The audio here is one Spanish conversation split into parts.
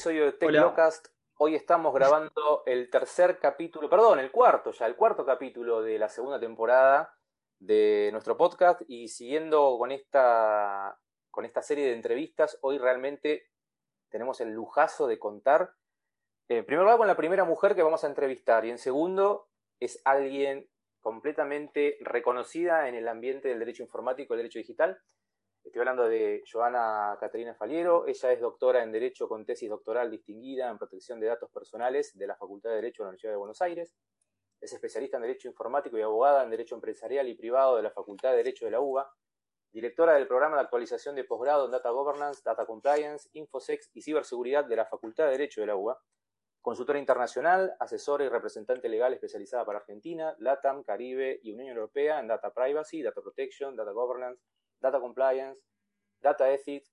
Episodio de Tecnocast. Hoy estamos grabando el tercer capítulo, perdón, el cuarto ya, el cuarto capítulo de la segunda temporada de nuestro podcast y siguiendo con esta, con esta serie de entrevistas, hoy realmente tenemos el lujazo de contar, en primer lugar, con la primera mujer que vamos a entrevistar y en segundo es alguien completamente reconocida en el ambiente del derecho informático y el derecho digital. Estoy hablando de Joana Caterina Faliero. Ella es doctora en Derecho con tesis doctoral distinguida en protección de datos personales de la Facultad de Derecho de la Universidad de Buenos Aires. Es especialista en Derecho Informático y abogada en Derecho Empresarial y Privado de la Facultad de Derecho de la UBA. Directora del programa de actualización de posgrado en Data Governance, Data Compliance, Infosex y Ciberseguridad de la Facultad de Derecho de la UBA. Consultora internacional, asesora y representante legal especializada para Argentina, LATAM, Caribe y Unión Europea en Data Privacy, Data Protection, Data Governance, Data Compliance, Data Ethics,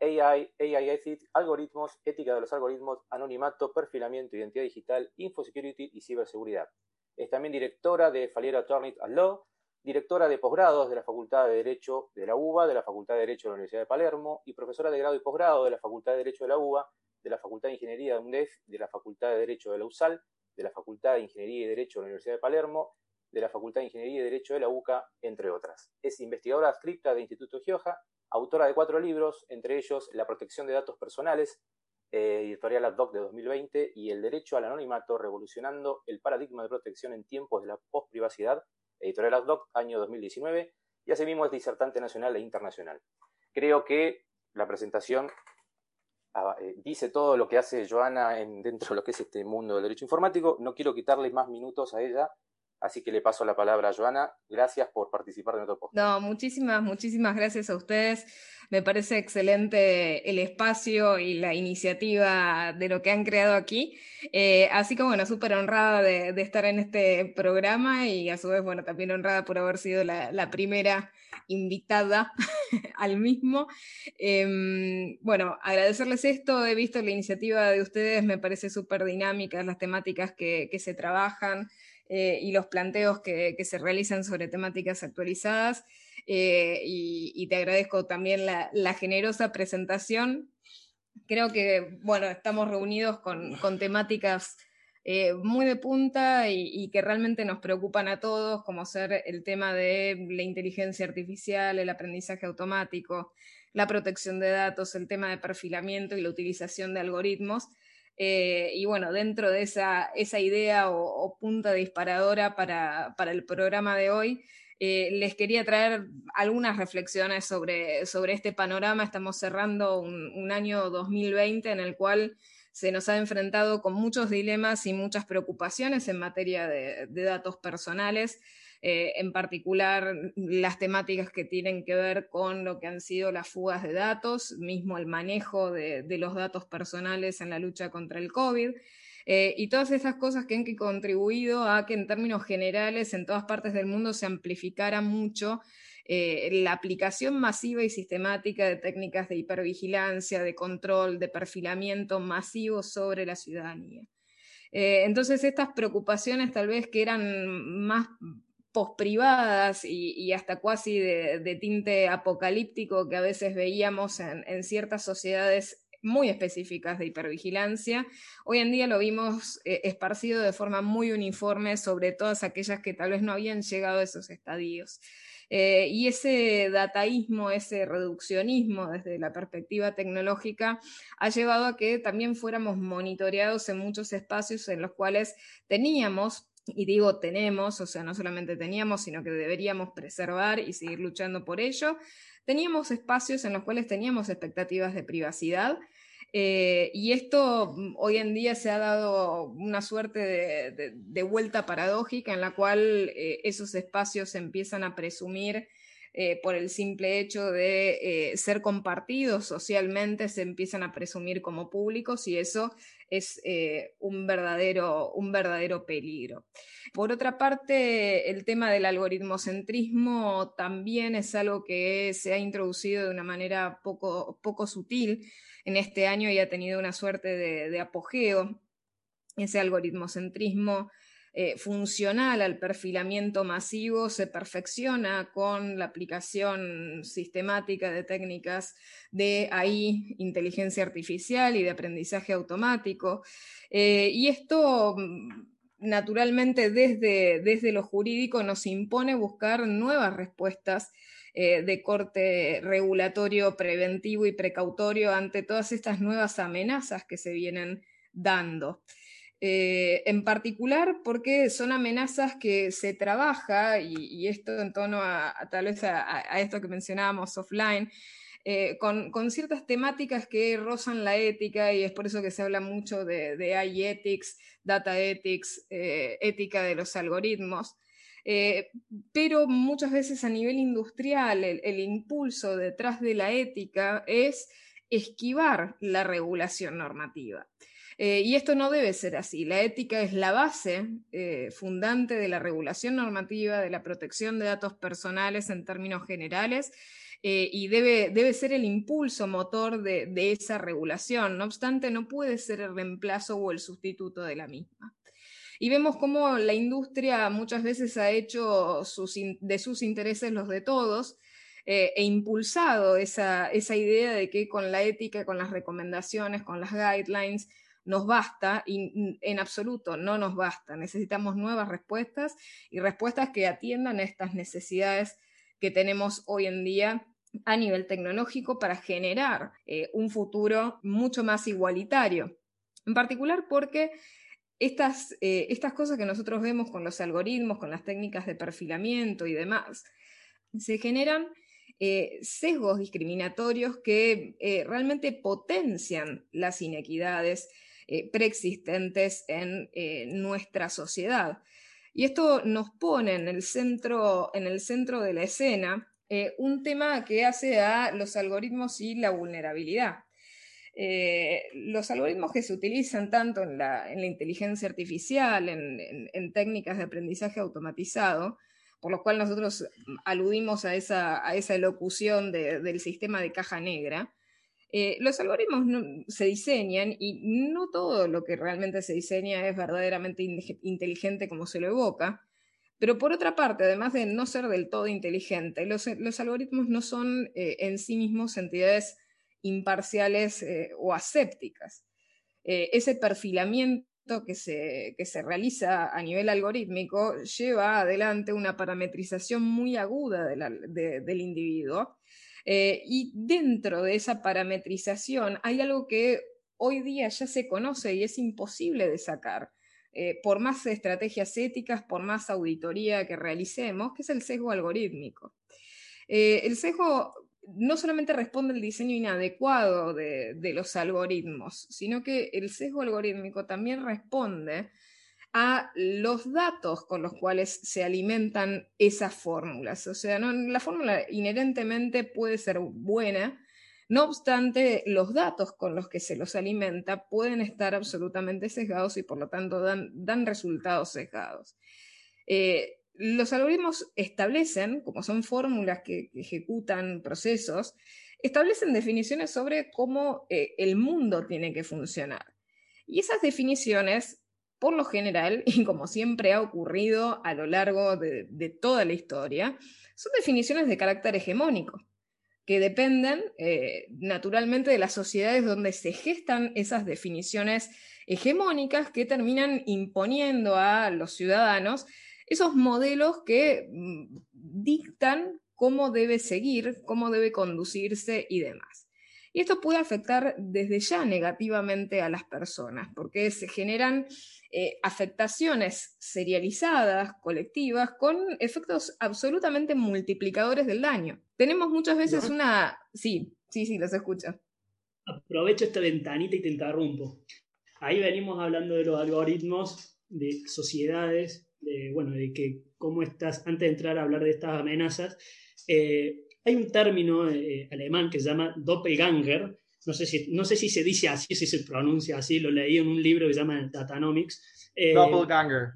AI, AI Ethics, algoritmos, ética de los algoritmos, anonimato, perfilamiento, identidad digital, infosecurity y ciberseguridad. Es también directora de Faliera Attorney at Law, directora de posgrados de la Facultad de Derecho de la UBA, de la Facultad de Derecho de la Universidad de Palermo y profesora de grado y posgrado de la Facultad de Derecho de la UBA, de la Facultad de Ingeniería de UNDEF, de la Facultad de Derecho de la USAL, de la Facultad de Ingeniería y Derecho de la Universidad de Palermo de la Facultad de Ingeniería y Derecho de la UCA, entre otras. Es investigadora adscripta de Instituto Gioja, autora de cuatro libros, entre ellos La protección de datos personales, eh, editorial Ad Hoc de 2020, y El derecho al anonimato, revolucionando el paradigma de protección en tiempos de la postprivacidad, editorial Ad Hoc, año 2019, y asimismo es disertante nacional e internacional. Creo que la presentación ah, eh, dice todo lo que hace Joana en, dentro de lo que es este mundo del derecho informático. No quiero quitarle más minutos a ella Así que le paso la palabra a Joana. Gracias por participar de nuestro podcast. No, muchísimas, muchísimas gracias a ustedes. Me parece excelente el espacio y la iniciativa de lo que han creado aquí. Eh, así que bueno, súper honrada de, estar en este programa y a su vez, bueno, también honrada por haber sido la, primera invitada al mismo. Em, bueno, agradecerles esto. He visto la iniciativa de ustedes, me parece súper dinámica, las temáticas que, que se trabajan. Eh, y los planteos que, se realizan sobre temáticas actualizadas. Eh, y, te agradezco también la, generosa presentación. Creo que, bueno, estamos reunidos con, temáticas eh, muy de punta y, que realmente nos preocupan a todos, como ser el tema de la inteligencia artificial, el aprendizaje automático, la protección de datos, el tema de perfilamiento y la utilización de algoritmos. Eh, y bueno, dentro de esa, esa idea o, punta disparadora para, para, el programa de hoy, eh, les quería traer algunas reflexiones sobre, sobre este panorama. Estamos cerrando un, un, año 2020 en el cual se nos ha enfrentado con muchos dilemas y muchas preocupaciones en materia de, de datos personales. Eh, en particular las temáticas que tienen que ver con lo que han sido las fugas de datos, mismo el manejo de, los datos personales en la lucha contra el COVID. Eh, y todas esas cosas que han contribuido a que en términos generales en todas partes del mundo se amplificara mucho eh, la aplicación masiva y sistemática de técnicas de hipervigilancia, de control, de perfilamiento masivo sobre la ciudadanía. entonces, estas preocupaciones tal vez que eran más posprivadas y, hasta cuasi de, tinte apocalíptico que a veces veíamos en, ciertas sociedades muy específicas de hipervigilancia. Hoy en día lo vimos eh, esparcido de forma muy uniforme sobre todas aquellas que tal vez no habían llegado a esos estadios. Eh, y ese dataísmo, ese reduccionismo desde la perspectiva tecnológica ha llevado a que también fuéramos monitoreados en muchos espacios en los cuales teníamos y digo tenemos, o sea, no solamente teníamos, sino que deberíamos preservar y seguir luchando por ello. Teníamos espacios en los cuales teníamos expectativas de privacidad eh, y esto mm, hoy en día se ha dado una suerte de, vuelta paradójica en la cual eh, esos espacios empiezan a presumir eh, por el simple hecho de ser compartidos socialmente, se empiezan a presumir como públicos y eso es un, verdadero, un verdadero peligro. Por otra parte, el tema del algoritmocentrismo también es algo que se ha introducido de una manera poco, poco sutil en este año y ha tenido una suerte de, apogeo. Ese algoritmocentrismo eh, funcional al perfilamiento masivo se perfecciona con la aplicación sistemática de técnicas de AI, inteligencia artificial y de aprendizaje automático. Eh, y esto mm, naturalmente desde, desde lo jurídico nos impone buscar nuevas respuestas eh, de corte regulatorio preventivo y precautorio ante todas estas nuevas amenazas que se vienen dando. Eh, en particular porque son amenazas que se trabaja, y, esto en tono a, tal vez a, esto que mencionábamos offline, eh, con, ciertas temáticas que rozan la ética y es por eso que se habla mucho de, de AI ethics, data ethics, ética de los algoritmos. Eh, pero muchas veces a nivel industrial el, impulso detrás de la ética es esquivar la regulación normativa. Eh, y esto no debe ser así. La ética es la base eh, fundante de la regulación normativa, de la protección de datos personales en términos generales, y debe, debe, ser el impulso motor de, de, esa regulación. No obstante, no puede ser el reemplazo o el sustituto de la misma. Y vemos cómo la industria muchas veces ha hecho de sus intereses los de todos eh, e impulsado esa, idea de que con la ética, con las recomendaciones, con las guidelines, nos basta y en absoluto no nos basta. Necesitamos nuevas respuestas y respuestas que atiendan estas necesidades que tenemos hoy en día a nivel tecnológico para generar eh, un futuro mucho más igualitario. En particular porque estas, eh, estas cosas que nosotros vemos con los algoritmos, con las técnicas de perfilamiento y demás, se generan eh, sesgos discriminatorios que realmente potencian las inequidades preexistentes en nuestra sociedad. Y esto nos pone en el centro, en el centro de la escena un tema que hace a los algoritmos y la vulnerabilidad. Eh, los algoritmos que se utilizan tanto en la, inteligencia artificial, en, técnicas de aprendizaje automatizado, por lo cual nosotros aludimos a esa, a esa elocución del sistema de caja negra, eh, los algoritmos se diseñan y no todo lo que realmente se diseña es verdaderamente inteligente como se lo evoca, pero por otra parte, además de no ser del todo inteligente, los, algoritmos no son eh, en sí mismos entidades imparciales eh, o asépticas. Eh, ese perfilamiento que se, se, realiza a nivel algorítmico lleva adelante una parametrización muy aguda del individuo. Eh, y dentro de esa parametrización hay algo que hoy día ya se conoce y es imposible de sacar. por más estrategias éticas, por más auditoría que realicemos, que es el sesgo algorítmico. el sesgo no solamente responde al diseño inadecuado de, los algoritmos, sino que el sesgo algorítmico también responde a los datos con los cuales se alimentan esas fórmulas. O sea, la fórmula inherentemente puede ser buena, no obstante, los datos con los que se los alimenta pueden estar absolutamente sesgados y por lo tanto dan, resultados sesgados. Eh, los algoritmos establecen, como son fórmulas que, ejecutan procesos, establecen definiciones sobre cómo eh, el mundo tiene que funcionar. Y esas definiciones, por lo general, y como siempre ha ocurrido a lo largo de, toda la historia, son definiciones de carácter hegemónico. que dependen eh, naturalmente de las sociedades donde se gestan esas definiciones hegemónicas que terminan imponiendo a los ciudadanos esos modelos que mm, dictan cómo debe seguir, cómo debe conducirse y demás. Y esto puede afectar desde ya negativamente a las personas, porque se generan eh, afectaciones serializadas, colectivas, con efectos absolutamente multiplicadores del daño. Tenemos muchas veces una... Sí, sí, sí, los escucho. Aprovecho esta ventanita y te interrumpo. Ahí venimos hablando de los algoritmos de sociedades, de, bueno, de que cómo estás, antes de entrar a hablar de estas amenazas, eh, hay un término eh, alemán que se llama Doppelganger, no sé, si, no sé si se dice así, si se pronuncia así, lo leí en un libro que se llama Datanomics. Eh, Doppelganger.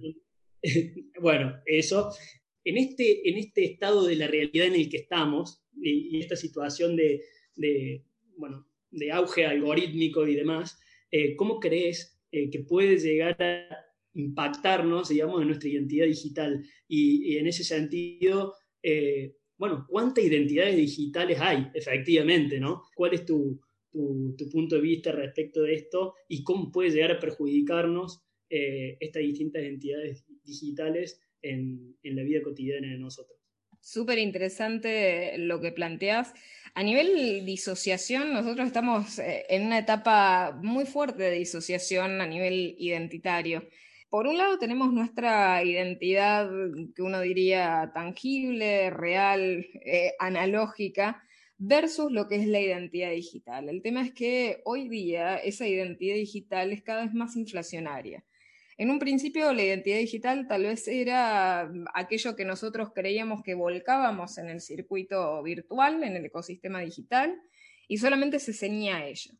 bueno, eso. En este, en este estado de la realidad en el que estamos y, esta situación de, de, bueno, de auge algorítmico y demás, ¿cómo crees que puede llegar a impactarnos, digamos, en nuestra identidad digital? Y, y en ese sentido, bueno, ¿cuántas identidades digitales hay efectivamente, ¿no? ¿Cuál es tu, punto de vista respecto de esto y cómo puede llegar a perjudicarnos eh, estas distintas identidades digitales en, la vida cotidiana de nosotros? Súper interesante lo que planteas. A nivel disociación, nosotros estamos eh, en una etapa muy fuerte de disociación a nivel identitario por un lado tenemos nuestra identidad que uno diría tangible, real, eh, analógica, versus lo que es la identidad digital. El tema es que hoy día esa identidad digital es cada vez más inflacionaria. En un principio la identidad digital tal vez era aquello que nosotros creíamos que volcábamos en el circuito virtual, en el ecosistema digital, y solamente se ceñía a ello.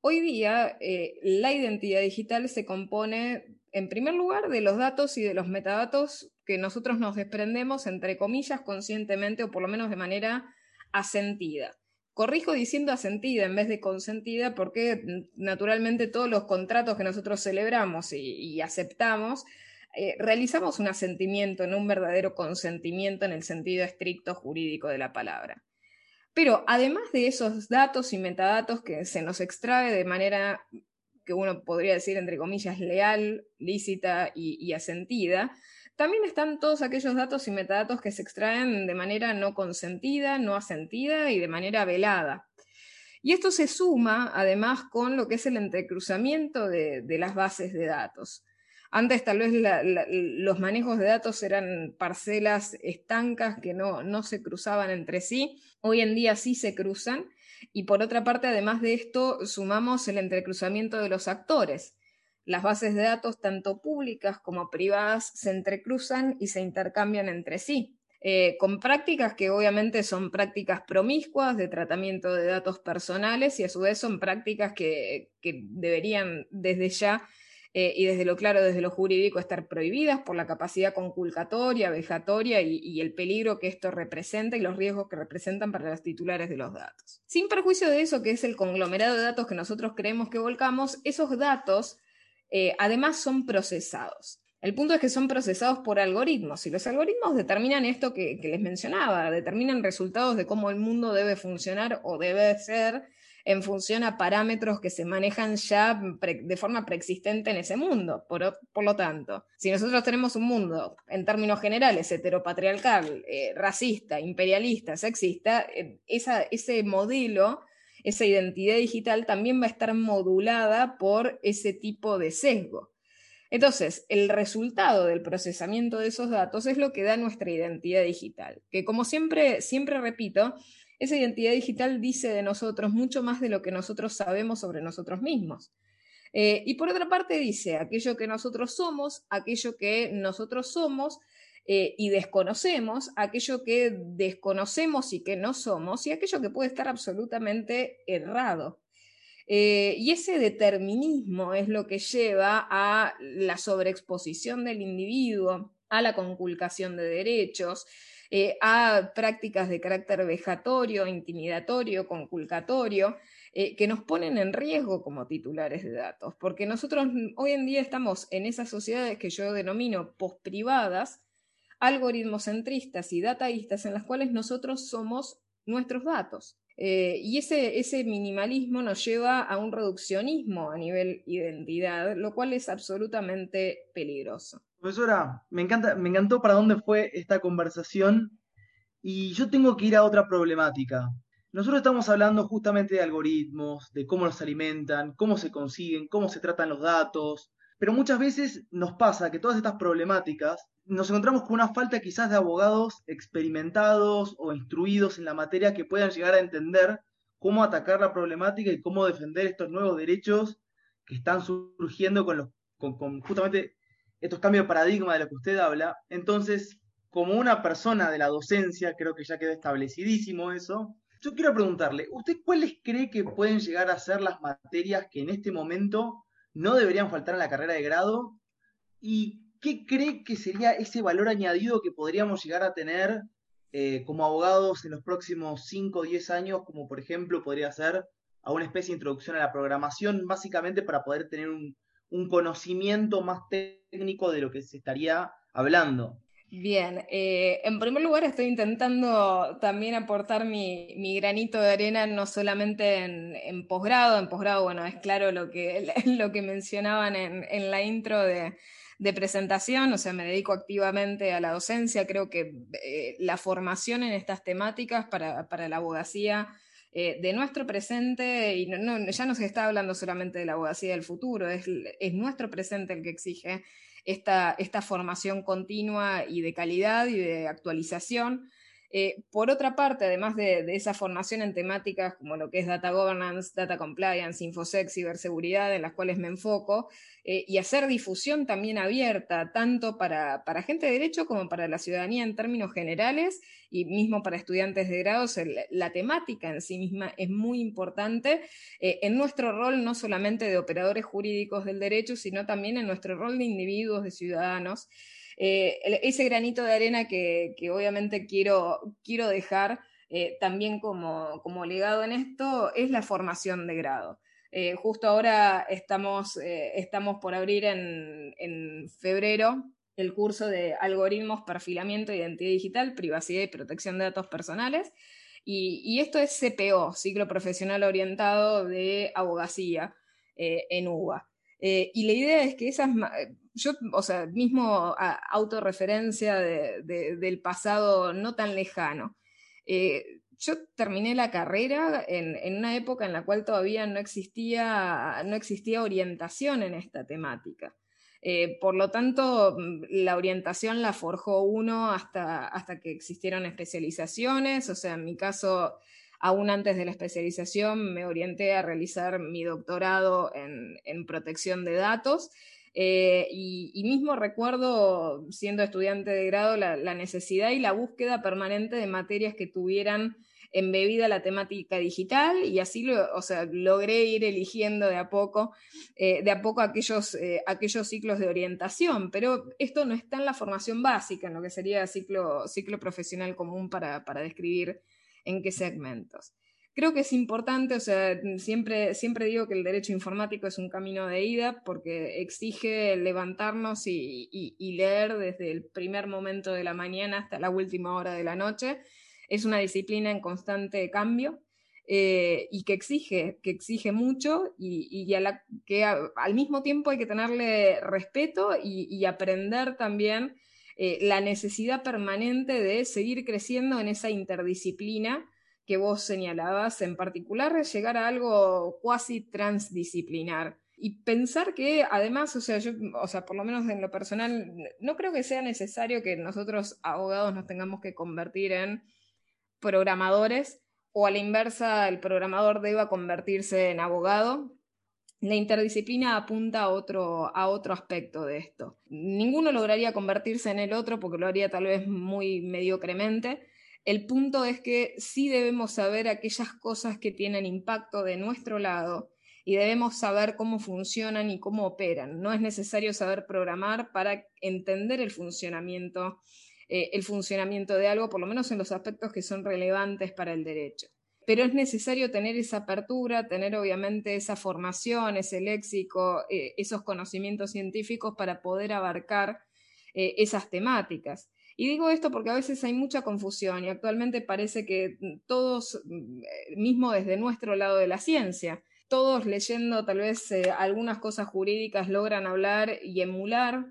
Hoy día eh, la identidad digital se compone en primer lugar, de los datos y de los metadatos que nosotros nos desprendemos, entre comillas, conscientemente o por lo menos de manera asentida. Corrijo diciendo asentida en vez de consentida porque naturalmente todos los contratos que nosotros celebramos y, aceptamos, eh, realizamos un asentimiento, no un verdadero consentimiento en el sentido estricto jurídico de la palabra. Pero además de esos datos y metadatos que se nos extrae de manera que uno podría decir, entre comillas, leal, lícita y, asentida, también están todos aquellos datos y metadatos que se extraen de manera no consentida, no asentida y de manera velada. Y esto se suma además con lo que es el entrecruzamiento de, las bases de datos. Antes tal vez los manejos de datos eran parcelas estancas que no, no se cruzaban entre sí, hoy en día sí se cruzan y por otra parte, además de esto, sumamos el entrecruzamiento de los actores. Las bases de datos, tanto públicas como privadas, se entrecruzan y se intercambian entre sí, eh, con prácticas que obviamente son prácticas promiscuas de tratamiento de datos personales y a su vez son prácticas que deberían desde ya eh, y desde lo claro, desde lo jurídico, estar prohibidas por la capacidad conculcatoria, vejatoria y, el peligro que esto representa y los riesgos que representan para los titulares de los datos. Sin perjuicio de eso, que es el conglomerado de datos que nosotros creemos que volcamos, esos datos eh, además son procesados. El punto es que son procesados por algoritmos y los algoritmos determinan esto que, que les mencionaba, determinan resultados de cómo el mundo debe funcionar o debe ser en función a parámetros que se manejan ya de forma preexistente en ese mundo. Por, lo tanto, si nosotros tenemos un mundo, en términos generales, heteropatriarcal, eh, racista, imperialista, sexista, eh, ese modelo, esa identidad digital también va a estar modulada por ese tipo de sesgo. Entonces, el resultado del procesamiento de esos datos es lo que da nuestra identidad digital, que como siempre, siempre repito, esa identidad digital dice de nosotros mucho más de lo que nosotros sabemos sobre nosotros mismos. Eh, y por otra parte dice aquello que nosotros somos, aquello que nosotros somos eh, y desconocemos, aquello que desconocemos y que no somos, y aquello que puede estar absolutamente errado. Eh, y ese determinismo es lo que lleva a la sobreexposición del individuo, a la conculcación de derechos, eh, a prácticas de carácter vejatorio, intimidatorio, conculcatorio, eh, que nos ponen en riesgo como titulares de datos, porque nosotros hoy en día estamos en esas sociedades que yo denomino posprivadas, algoritmos centristas y dataístas, en las cuales nosotros somos nuestros datos. Eh, y ese, ese minimalismo nos lleva a un reduccionismo a nivel identidad, lo cual es absolutamente peligroso. Profesora, me, encanta, me encantó para dónde fue esta conversación y yo tengo que ir a otra problemática. Nosotros estamos hablando justamente de algoritmos, de cómo los alimentan, cómo se consiguen, cómo se tratan los datos, pero muchas veces nos pasa que todas estas problemáticas nos encontramos con una falta quizás de abogados experimentados o instruidos en la materia que puedan llegar a entender cómo atacar la problemática y cómo defender estos nuevos derechos que están surgiendo con, los, con, justamente estos cambios de paradigma de los que usted habla. Entonces, como una persona de la docencia, creo que ya quedó establecidísimo eso, yo quiero preguntarle, ¿usted cuáles cree que pueden llegar a ser las materias que en este momento no deberían faltar en la carrera de grado? ¿Y qué cree que sería ese valor añadido que podríamos llegar a tener eh, como abogados en los próximos 5 o 10 años, como por ejemplo podría ser a una especie de introducción a la programación, básicamente para poder tener un, conocimiento más técnico de lo que se estaría hablando? Bien, eh, en primer lugar estoy intentando también aportar mi, granito de arena no solamente en, posgrado, en posgrado, bueno, es claro lo que, lo que mencionaban en, la intro de, presentación, o sea, me dedico activamente a la docencia, creo que eh, la formación en estas temáticas para, la abogacía eh, de nuestro presente, y no, ya no se está hablando solamente de la abogacía del futuro, es, es nuestro presente el que exige esta, esta formación continua y de calidad y de actualización eh, por otra parte, además de, esa formación en temáticas como lo que es data governance, data compliance, infosec, ciberseguridad, en las cuales me enfoco, eh, y hacer difusión también abierta, tanto para, gente de derecho como para la ciudadanía en términos generales, y mismo para estudiantes de grados, la temática en sí misma es muy importante eh, en nuestro rol no solamente de operadores jurídicos del derecho, sino también en nuestro rol de individuos, de ciudadanos. Eh, ese granito de arena que, obviamente quiero, quiero dejar eh, también como, legado en esto es la formación de grado. Eh, justo ahora estamos, estamos por abrir en, febrero el curso de algoritmos, perfilamiento, identidad digital, privacidad y protección de datos personales. Y, y esto es CPO, ciclo profesional orientado de abogacía en UBA. Y la idea es que esas, yo, o sea, mismo autorreferencia del pasado no tan lejano. Eh, yo terminé la carrera en, una época en la cual todavía no existía, no existía orientación en esta temática. Eh, por lo tanto, mm, la orientación la forjó uno hasta, hasta que existieron especializaciones, o sea, en mi caso, aún antes de la especialización me orienté a realizar mi doctorado en, protección de datos eh, y, mismo recuerdo, siendo estudiante de grado, la, necesidad y la búsqueda permanente de materias que tuvieran embebida la temática digital y así lo, o sea, logré ir eligiendo de a poco, eh, de a poco aquellos, eh, aquellos ciclos de orientación, pero esto no está en la formación básica, en lo que sería ciclo, ciclo profesional común para, para describir en qué segmentos creo que es importante, o sea, siempre, siempre digo que el derecho informático es un camino de ida porque exige levantarnos y, leer desde el primer momento de la mañana hasta la última hora de la noche. Es una disciplina en constante cambio. Eh, y que exige, que exige mucho y, a que al mismo tiempo hay que tenerle respeto y, aprender también eh, la necesidad permanente de seguir creciendo en esa interdisciplina que vos señalabas, en particular llegar a algo cuasi transdisciplinar. Y pensar que además, o sea, yo, o sea, por lo menos en lo personal, no creo que sea necesario que nosotros abogados nos tengamos que convertir en programadores o a la inversa el programador deba convertirse en abogado. La interdisciplina apunta a otro, a otro aspecto de esto. Ninguno lograría convertirse en el otro porque lo haría tal vez muy mediocremente, el punto es que sí debemos saber aquellas cosas que tienen impacto de nuestro lado y debemos saber cómo funcionan y cómo operan. No es necesario saber programar para entender el funcionamiento, eh, el funcionamiento de algo, por lo menos en los aspectos que son relevantes para el derecho. Pero es necesario tener esa apertura, tener obviamente esa formación, ese léxico, eh, esos conocimientos científicos para poder abarcar eh, esas temáticas. Y digo esto porque a veces hay mucha confusión y actualmente parece que todos, eh, mismo desde nuestro lado de la ciencia, todos leyendo tal vez algunas cosas jurídicas logran hablar y emular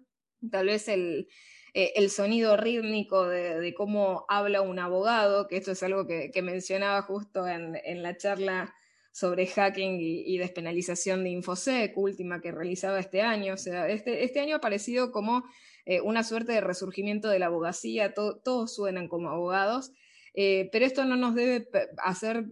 tal vez el, eh, el sonido rítmico de, cómo habla un abogado, que esto es algo que, mencionaba justo en, la charla sobre hacking y, despenalización de Infosec, última que realizaba este año. O sea, este, este año ha parecido como eh, una suerte de resurgimiento de la abogacía, todos suenan como abogados. Eh, pero esto no nos debe hacer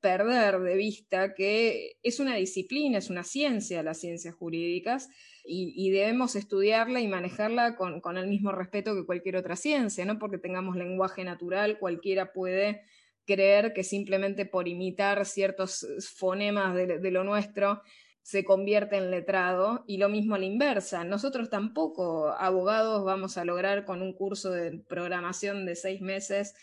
perder de vista que es una disciplina, es una ciencia, las ciencias jurídicas, y, debemos estudiarla y manejarla con, el mismo respeto que cualquier otra ciencia, no porque tengamos lenguaje natural, cualquiera puede creer que simplemente por imitar ciertos fonemas de, lo nuestro se convierte en letrado y lo mismo a la inversa. Nosotros tampoco, abogados, vamos a lograr con un curso de programación de seis meses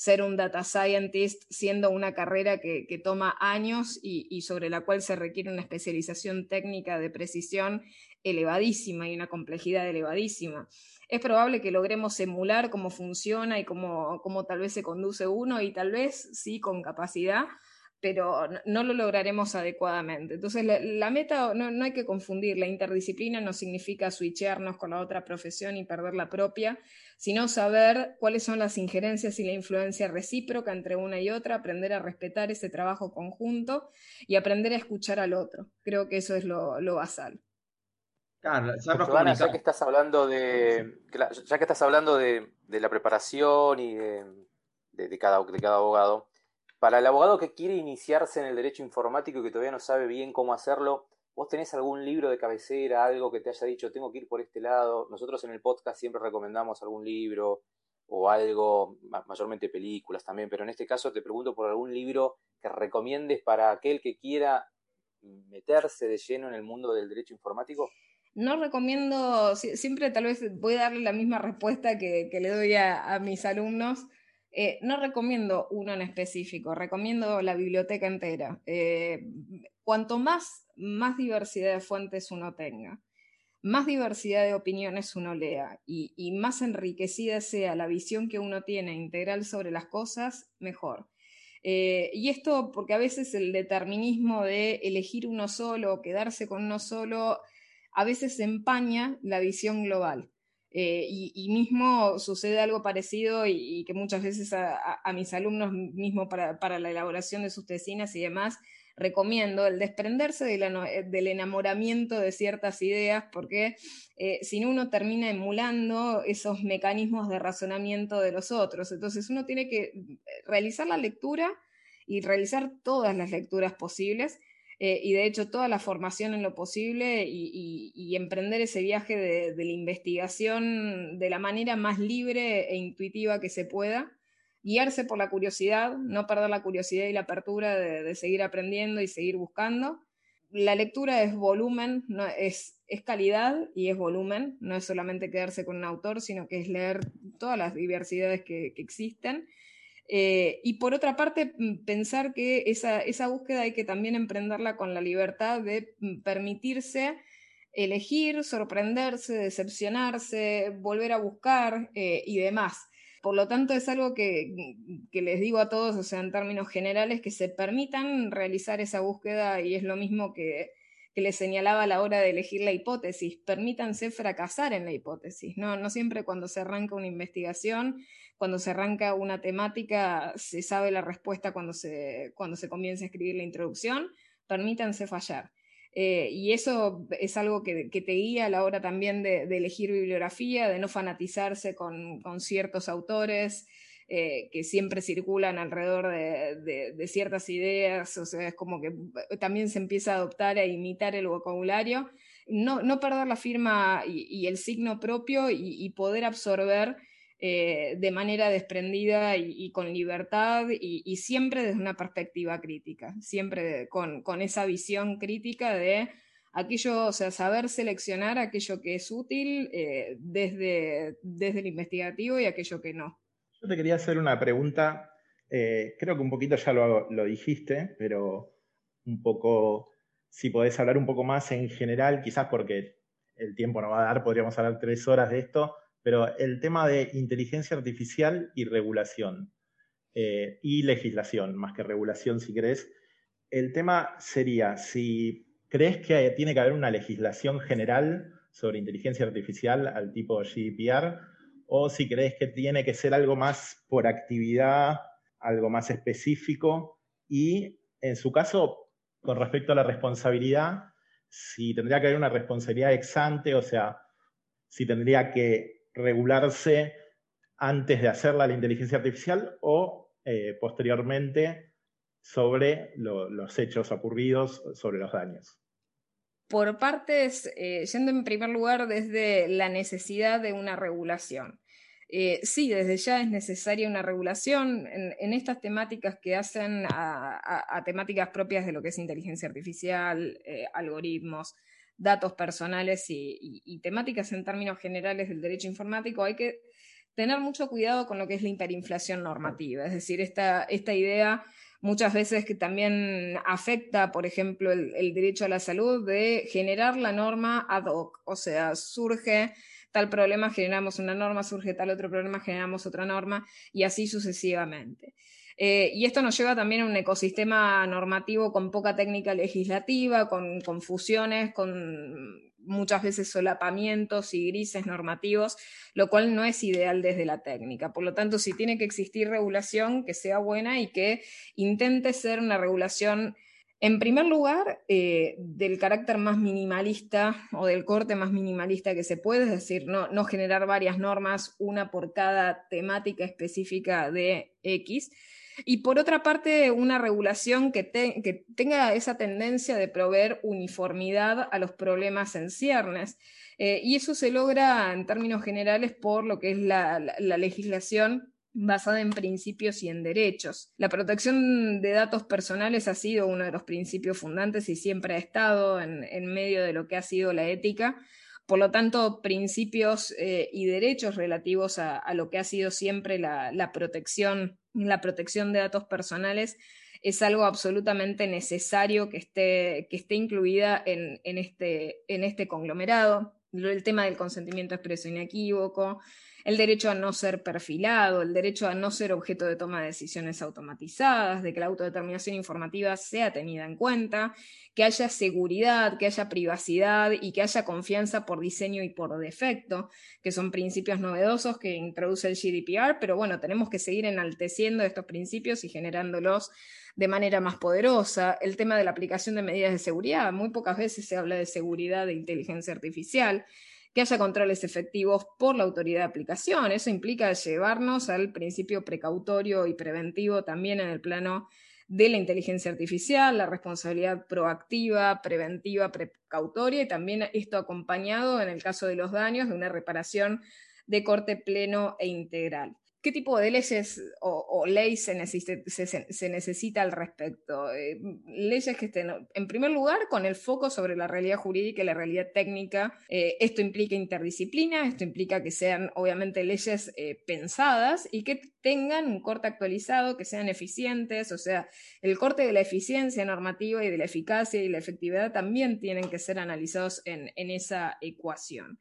ser un data scientist, siendo una carrera que, toma años y, sobre la cual se requiere una especialización técnica de precisión elevadísima y una complejidad elevadísima. Es probable que logremos emular cómo funciona y cómo, cómo tal vez se conduce uno y tal vez sí con capacidad, pero no lo lograremos adecuadamente. Entonces, la, meta no, no, hay que confundir, la interdisciplina no significa switcharnos con la otra profesión y perder la propia, sino saber cuáles son las injerencias y la influencia recíproca entre una y otra, aprender a respetar ese trabajo conjunto y aprender a escuchar al otro. Creo que eso es lo, lo basal. Claro, ya que estás hablando de, ya que estás hablando de, la preparación y de, cada, de cada abogado, para el abogado que quiere iniciarse en el derecho informático y que todavía no sabe bien cómo hacerlo, ¿vos tenés algún libro de cabecera, algo que te haya dicho, tengo que ir por este lado? Nosotros en el podcast siempre recomendamos algún libro o algo, mayormente películas también, pero en este caso te pregunto por algún libro que recomiendes para aquel que quiera meterse de lleno en el mundo del derecho informático. No recomiendo, siempre tal vez voy a darle la misma respuesta que, le doy a, mis alumnos. Eh, no recomiendo uno en específico, recomiendo la biblioteca entera. Eh, cuanto más, más diversidad de fuentes uno tenga, más diversidad de opiniones uno lea y, más enriquecida sea la visión que uno tiene integral sobre las cosas, mejor. Eh, y esto porque a veces el determinismo de elegir uno solo o quedarse con uno solo a veces empaña la visión global. Eh, y, mismo sucede algo parecido y, que muchas veces a, mis alumnos mismo para, la elaboración de sus tesinas y demás recomiendo el desprenderse eh, del enamoramiento de ciertas ideas porque eh, si no uno termina emulando esos mecanismos de razonamiento de los otros. Entonces uno tiene que realizar la lectura y realizar todas las lecturas posibles eh, y de hecho toda la formación en lo posible y, emprender ese viaje de, la investigación de la manera más libre e intuitiva que se pueda, guiarse por la curiosidad, no perder la curiosidad y la apertura de, seguir aprendiendo y seguir buscando. La lectura es volumen, no, es, es calidad y es volumen, no es solamente quedarse con un autor, sino que es leer todas las diversidades que, que existen eh, y por otra parte, mm, pensar que esa, esa, búsqueda hay que también emprenderla con la libertad de mm, permitirse elegir, sorprenderse, decepcionarse, volver a buscar eh, y demás. Por lo tanto, es algo que, mm, que, les digo a todos, o sea, en términos generales, que se permitan realizar esa búsqueda y es lo mismo que, que les señalaba a la hora de elegir la hipótesis. Permítanse fracasar en la hipótesis, ¿no? No siempre cuando se arranca una investigación cuando se arranca una temática se sabe la respuesta cuando se, cuando se comienza a escribir la introducción, permítanse fallar. Eh, y eso es algo que, te guía a la hora también de, elegir bibliografía, de no fanatizarse con, ciertos autores eh, que siempre circulan alrededor de, ciertas ideas, o sea, es como que también se empieza a adoptar, a imitar el vocabulario, no, no perder la firma y, el signo propio y poder absorber eh, de manera desprendida y, con libertad y, siempre desde una perspectiva crítica, siempre con, esa visión crítica de aquello, o sea, saber seleccionar aquello que es útil eh, desde, desde el investigativo y aquello que no. Yo te quería hacer una pregunta, eh, creo que un poquito ya lo, lo dijiste, pero un poco, si podés hablar un poco más en general, quizás porque el tiempo no va a dar, podríamos hablar tres horas de esto, pero el tema de inteligencia artificial y regulación, eh, y legislación, más que regulación si querés, el tema sería si crees que tiene que haber una legislación general sobre inteligencia artificial al tipo GDPR, o si crees que tiene que ser algo más por actividad, algo más específico, y en su caso, con respecto a la responsabilidad, si tendría que haber una responsabilidad ex ante, o sea, si tendría que regularse antes de hacerla la inteligencia artificial o eh, posteriormente sobre los hechos ocurridos, sobre los daños. Por partes, eh, yendo en primer lugar desde la necesidad de una regulación. Eh, sí, desde ya es necesaria una regulación en, estas temáticas que hacen a, temáticas propias de lo que es inteligencia artificial, eh, algoritmos, datos personales y, temáticas en términos generales del derecho informático. Hay que tener mucho cuidado con lo que es la hiperinflación normativa, es decir, esta, esta idea muchas veces que también afecta, por ejemplo, el derecho a la salud de generar la norma ad hoc, o sea, surge tal problema generamos una norma, surge tal otro problema, generamos otra norma y así sucesivamente. Eh, y esto nos lleva también a un ecosistema normativo con poca técnica legislativa, con confusiones, con muchas veces solapamientos y grises normativos, lo cual no es ideal desde la técnica. Por lo tanto, si tiene que existir regulación, que sea buena y que intente ser una regulación en primer lugar, eh, del carácter más minimalista o del corte más minimalista que se puede, es decir, no, generar varias normas, una por cada temática específica de X. Y por otra parte, una regulación que, tenga esa tendencia de proveer uniformidad a los problemas en ciernes. Eh, y eso se logra en términos generales por lo que es la legislación basada en principios y en derechos. La protección de datos personales ha sido uno de los principios fundantes y siempre ha estado en, medio de lo que ha sido la ética. Por lo tanto, principios eh, y derechos relativos a, lo que ha sido siempre la, protección, la protección de datos personales es algo absolutamente necesario que esté, que esté incluida en, este, en este conglomerado. El tema del consentimiento expreso inequívoco, el derecho a no ser perfilado, el derecho a no ser objeto de toma de decisiones automatizadas, de que la autodeterminación informativa sea tenida en cuenta, que haya seguridad, que haya privacidad y que haya confianza por diseño y por defecto, que son principios novedosos que introduce el GDPR, pero bueno, tenemos que seguir enalteciendo estos principios y generándolos de manera más poderosa. El tema de la aplicación de medidas de seguridad, muy pocas veces se habla de seguridad de inteligencia artificial que haya controles efectivos por la autoridad de aplicación. Eso implica llevarnos al principio precautorio y preventivo también en el plano de la inteligencia artificial, la responsabilidad proactiva, preventiva, precautoria y también esto acompañado en el caso de los daños de una reparación de corte pleno e integral. ¿Qué tipo de leyes o, leyes se, necesita, al respecto? Eh, leyes que estén, en primer lugar, con el foco sobre la realidad jurídica y la realidad técnica. Eh, esto implica interdisciplina, esto implica que sean, obviamente, leyes eh, pensadas y que tengan un corte actualizado, que sean eficientes, o sea, el corte de la eficiencia normativa y de la eficacia y la efectividad también tienen que ser analizados en esa ecuación.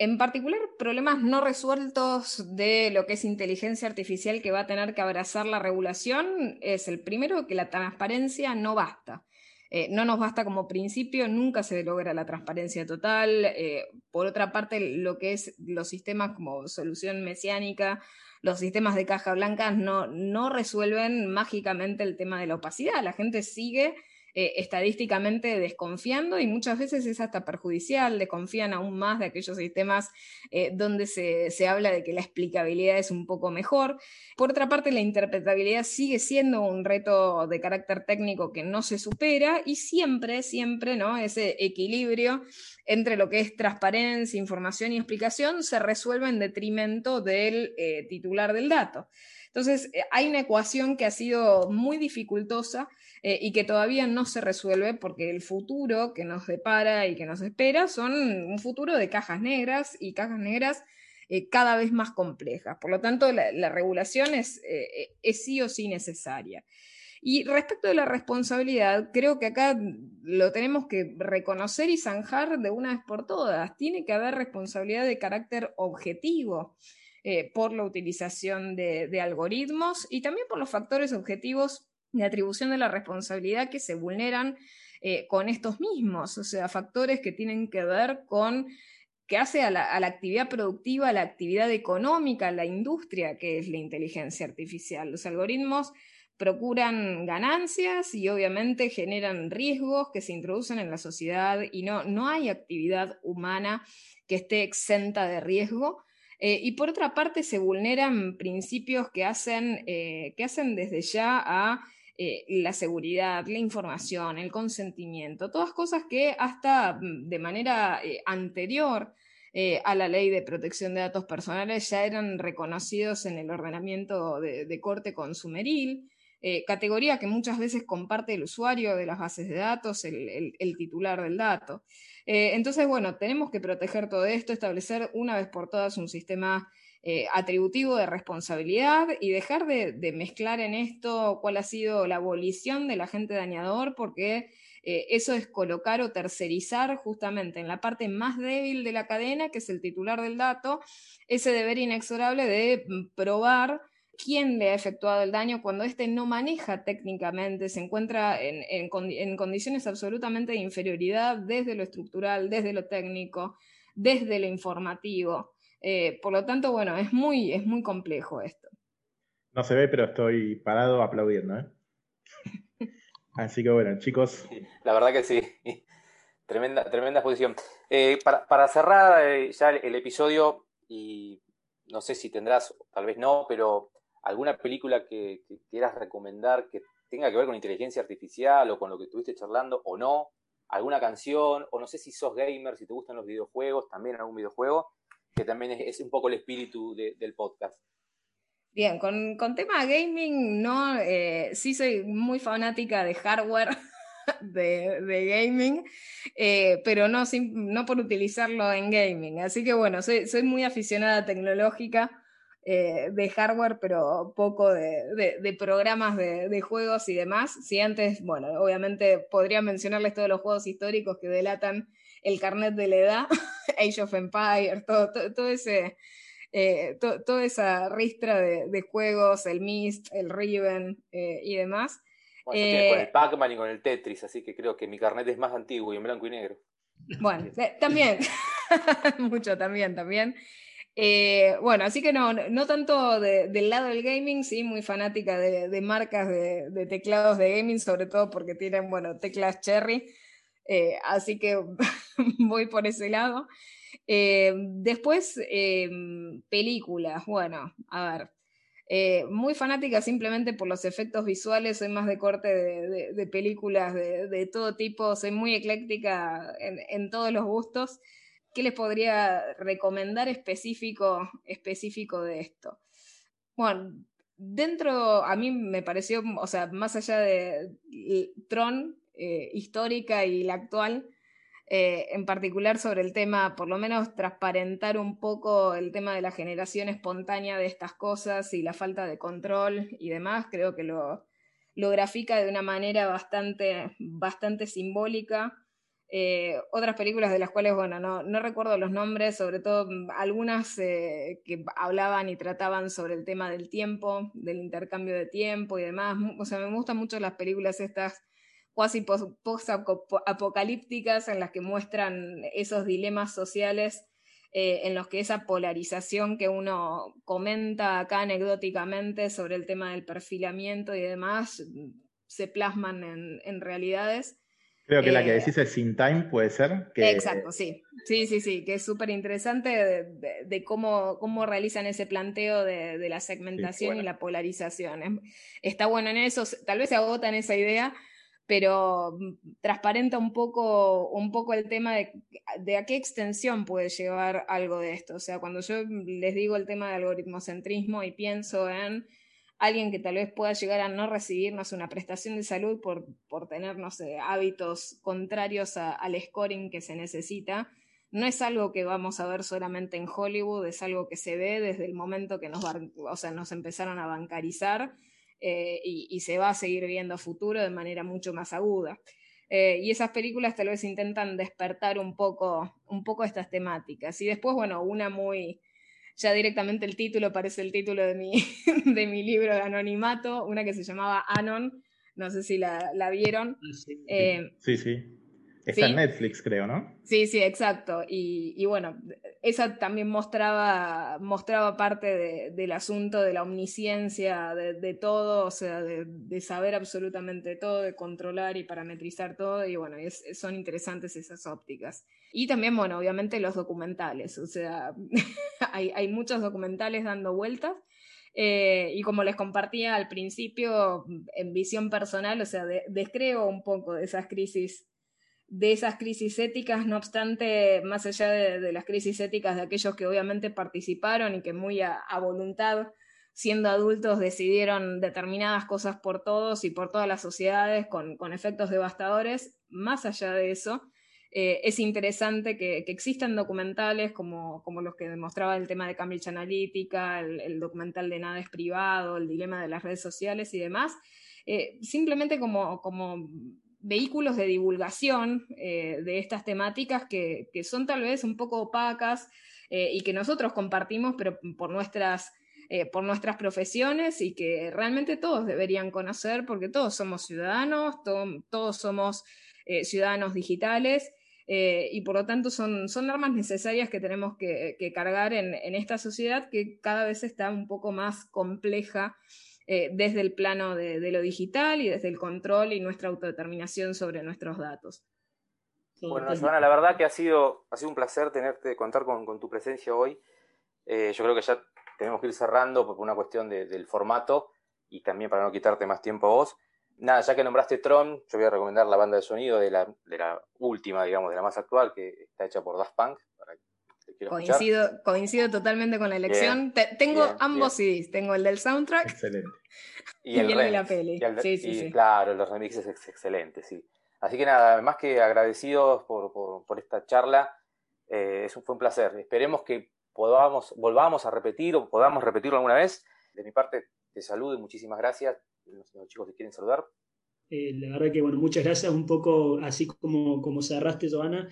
En particular, problemas no resueltos de lo que es inteligencia artificial que va a tener que abrazar la regulación es el primero, que la transparencia no basta. Eh, no nos basta como principio, nunca se logra la transparencia total. Eh, por otra parte, lo que es los sistemas como solución mesiánica, los sistemas de caja blanca no, no resuelven mágicamente el tema de la opacidad. La gente sigue eh, estadísticamente desconfiando y muchas veces es hasta perjudicial, desconfían aún más de aquellos sistemas eh, donde se, se, habla de que la explicabilidad es un poco mejor. Por otra parte, la interpretabilidad sigue siendo un reto de carácter técnico que no se supera y siempre, siempre, ¿no? Ese equilibrio entre lo que es transparencia, información y explicación se resuelve en detrimento del eh, titular del dato. Entonces, hay una ecuación que ha sido muy dificultosa eh, y que todavía no se resuelve porque el futuro que nos depara y que nos espera son un futuro de cajas negras y cajas negras eh, cada vez más complejas. Por lo tanto, la, regulación es, eh, es, sí o sí necesaria. Y respecto de la responsabilidad, creo que acá lo tenemos que reconocer y zanjar de una vez por todas. Tiene que haber responsabilidad de carácter objetivo por la utilización de, algoritmos y también por los factores objetivos de atribución de la responsabilidad que se vulneran eh, con estos mismos, o sea, factores que tienen que ver con que hace a la, actividad productiva, a la actividad económica, a la industria, que es la inteligencia artificial. Los algoritmos procuran ganancias y obviamente generan riesgos que se introducen en la sociedad y no, no hay actividad humana que esté exenta de riesgo. Eh, y por otra parte se vulneran principios que hacen, eh, que hacen desde ya a eh, la seguridad, la información, el consentimiento, todas cosas que hasta mm, de manera anterior a la ley de protección de datos personales ya eran reconocidos en el ordenamiento de corte consumeril. Eh, categoría que muchas veces comparte el usuario de las bases de datos, el, titular del dato. Eh, entonces, bueno, tenemos que proteger todo esto, establecer una vez por todas un sistema eh, atributivo de responsabilidad y dejar de, mezclar en esto cuál ha sido la abolición del agente dañador, porque eso es colocar o tercerizar justamente en la parte más débil de la cadena, que es el titular del dato, ese deber inexorable de mm, probar quién le ha efectuado el daño cuando éste no maneja técnicamente, se encuentra en, condiciones absolutamente de inferioridad desde lo estructural, desde lo técnico, desde lo informativo. Eh, por lo tanto, bueno, es muy, es muy complejo esto. No se ve, pero estoy parado aplaudiendo. ¿eh? Así que bueno, chicos. La verdad que sí. Tremenda, tremenda exposición. Eh, para, cerrar ya el, episodio, y no sé si tendrás, tal vez no, pero alguna película que, quieras recomendar que tenga que ver con inteligencia artificial o con lo que estuviste charlando o no, alguna canción, o no sé si sos gamer, si te gustan los videojuegos, también algún videojuego, que también es, un poco el espíritu del podcast. Bien, con, con tema gaming, no, eh, sí soy muy fanática de hardware de, gaming, eh, pero no, no por utilizarlo en gaming. Así que bueno, soy, muy aficionada tecnológica. Eh, de hardware, pero poco de, programas de, juegos y demás. Si antes, bueno, obviamente podría mencionarles todos los juegos históricos que delatan el carnet de la edad, Age of Empires, todo, todo, ese... Eh, toda esa ristra de, juegos, el Myst, el Riven eh, y demás. con el Pac-Man y con el Tetris, así que creo que mi carnet es más antiguo y en blanco y negro. Bueno, también, mucho también, también. Eh, bueno, así que no, no tanto del lado del gaming, sí, muy fanática de, marcas de, teclados de gaming, sobre todo porque tienen, bueno, teclas cherry, eh, así que voy por ese lado. Eh, después, películas, bueno, a ver, muy fanática simplemente por los efectos visuales, soy más de corte de, películas de, todo tipo, soy muy ecléctica en todos los gustos. ¿Qué les podría recomendar específico, específico de esto? Bueno, dentro, a mí me pareció, o sea, más allá de Tron, eh, histórica y la actual, eh, en particular sobre el tema, por lo menos transparentar un poco el tema de la generación espontánea de estas cosas y la falta de control y demás, creo que lo, lo grafica de una manera bastante, bastante simbólica eh, otras películas de las cuales, bueno, no, no, recuerdo los nombres, sobre todo algunas eh, que hablaban y trataban sobre el tema del tiempo, del intercambio de tiempo y demás. O sea, me gustan mucho las películas estas cuasi post-apocalípticas en las que muestran esos dilemas sociales eh, en los que esa polarización que uno comenta acá anecdóticamente sobre el tema del perfilamiento y demás mm, se plasman en, en realidades. Creo que la que eh, decís es Sin Time, puede ser. Exacto, sí. Sí, sí, sí, que es súper interesante de, cómo, cómo realizan ese planteo de, la segmentación y la polarización. Está bueno en eso, tal vez se agota en esa idea, pero transparenta un poco, un poco el tema de, de, a qué extensión puede llevar algo de esto. O sea, cuando yo les digo el tema de algoritmocentrismo y pienso en alguien que tal vez pueda llegar a no recibirnos una prestación de salud por, por tener, hábitos contrarios al scoring que se necesita, no es algo que vamos a ver solamente en Hollywood, es algo que se ve desde el momento que nos, o sea, nos empezaron a bancarizar y, se va a seguir viendo a futuro de manera mucho más aguda. y esas películas tal vez intentan despertar un poco, un poco estas temáticas. Y después, bueno, una muy, ya directamente el título parece el título de mi, de mi libro de anonimato, una que se llamaba Anon, no sé si la, vieron. Ah, sí, sí. Está en Netflix, creo, ¿no? Sí, sí, exacto. Y, bueno, esa también mostraba, mostraba parte del asunto de la omnisciencia, de, todo, o sea, de, saber absolutamente todo, de controlar y parametrizar todo. Y bueno, son interesantes esas ópticas. Y también, bueno, obviamente los documentales. O sea, hay, hay muchos documentales dando vueltas. Eh, y como les compartía al principio, en visión personal, o sea, descreo un poco de esas crisis de esas crisis éticas, no obstante, más allá de, las crisis éticas de aquellos que obviamente participaron y que muy a, voluntad, siendo adultos, decidieron determinadas cosas por todos y por todas las sociedades con, efectos devastadores, más allá de eso, eh, es interesante que, existan documentales como, como, los que demostraba el tema de Cambridge Analytica, el, documental de Nada es privado, el dilema de las redes sociales y demás, eh, simplemente como, como vehículos de divulgación eh, de estas temáticas que, son tal vez un poco opacas eh, y que nosotros compartimos, pero por nuestras, eh, por nuestras profesiones y que realmente todos deberían conocer porque todos somos ciudadanos, todos somos ciudadanos digitales. y por lo tanto son, son armas necesarias que tenemos que, cargar en, en, esta sociedad que cada vez está un poco más compleja eh, desde el plano de, lo digital y desde el control y nuestra autodeterminación sobre nuestros datos. Bueno, Joana, la verdad que ha sido, ha sido un placer tenerte, contar con, tu presencia hoy. Eh, yo creo que ya tenemos que ir cerrando por una cuestión del formato y también para no quitarte más tiempo a vos. Nada, ya que nombraste Tron, yo voy a recomendar la banda de sonido de la, de la última, digamos, de la más actual, que está hecha por Daft Punk, para Coincido, coincido totalmente con la elección. tengo ambos CDs, tengo el del soundtrack excelente. y, el, de la peli. sí, sí, sí. Claro, los remixes es excelente, sí. Así que nada, más que agradecidos por, por, esta charla, eh, es fue un placer. Esperemos que podamos, volvamos a repetir o podamos repetirlo alguna vez. De mi parte, te saludo y muchísimas gracias. Los, chicos que quieren saludar. Eh, la verdad que, bueno, muchas gracias. Un poco así como, como cerraste, Joana.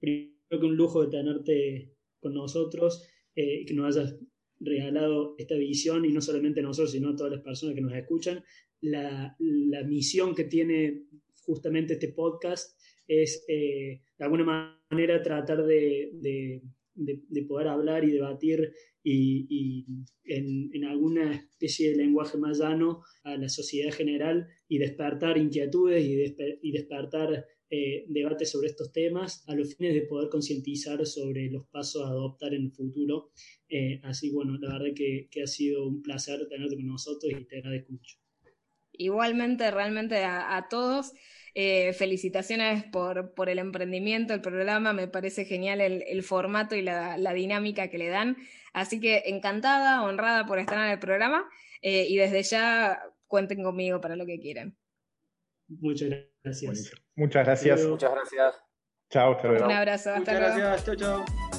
Primero que un lujo de tenerte con nosotros, eh, que nos hayas regalado esta visión y no solamente nosotros, sino a todas las personas que nos escuchan. La, misión que tiene justamente este podcast es eh, de alguna manera tratar de, poder hablar y debatir y, en, alguna especie de lenguaje más llano a la sociedad general y despertar inquietudes y, y despertar eh, debate sobre estos temas a los fines de poder concientizar sobre los pasos a adoptar en el futuro. Eh, así, bueno, la verdad que, ha sido un placer tenerte con nosotros y te agradezco mucho. Igualmente, realmente a, todos. Eh, felicitaciones por, por, el emprendimiento, el programa, me parece genial el, formato y la, dinámica que le dan. Así que encantada, honrada por estar en el programa y desde ya cuenten conmigo para lo que quieran. Muchas gracias. Muchas gracias. Muchas gracias. Chao, hasta luego. Un abrazo, hasta Muchas gracias, chao, chao.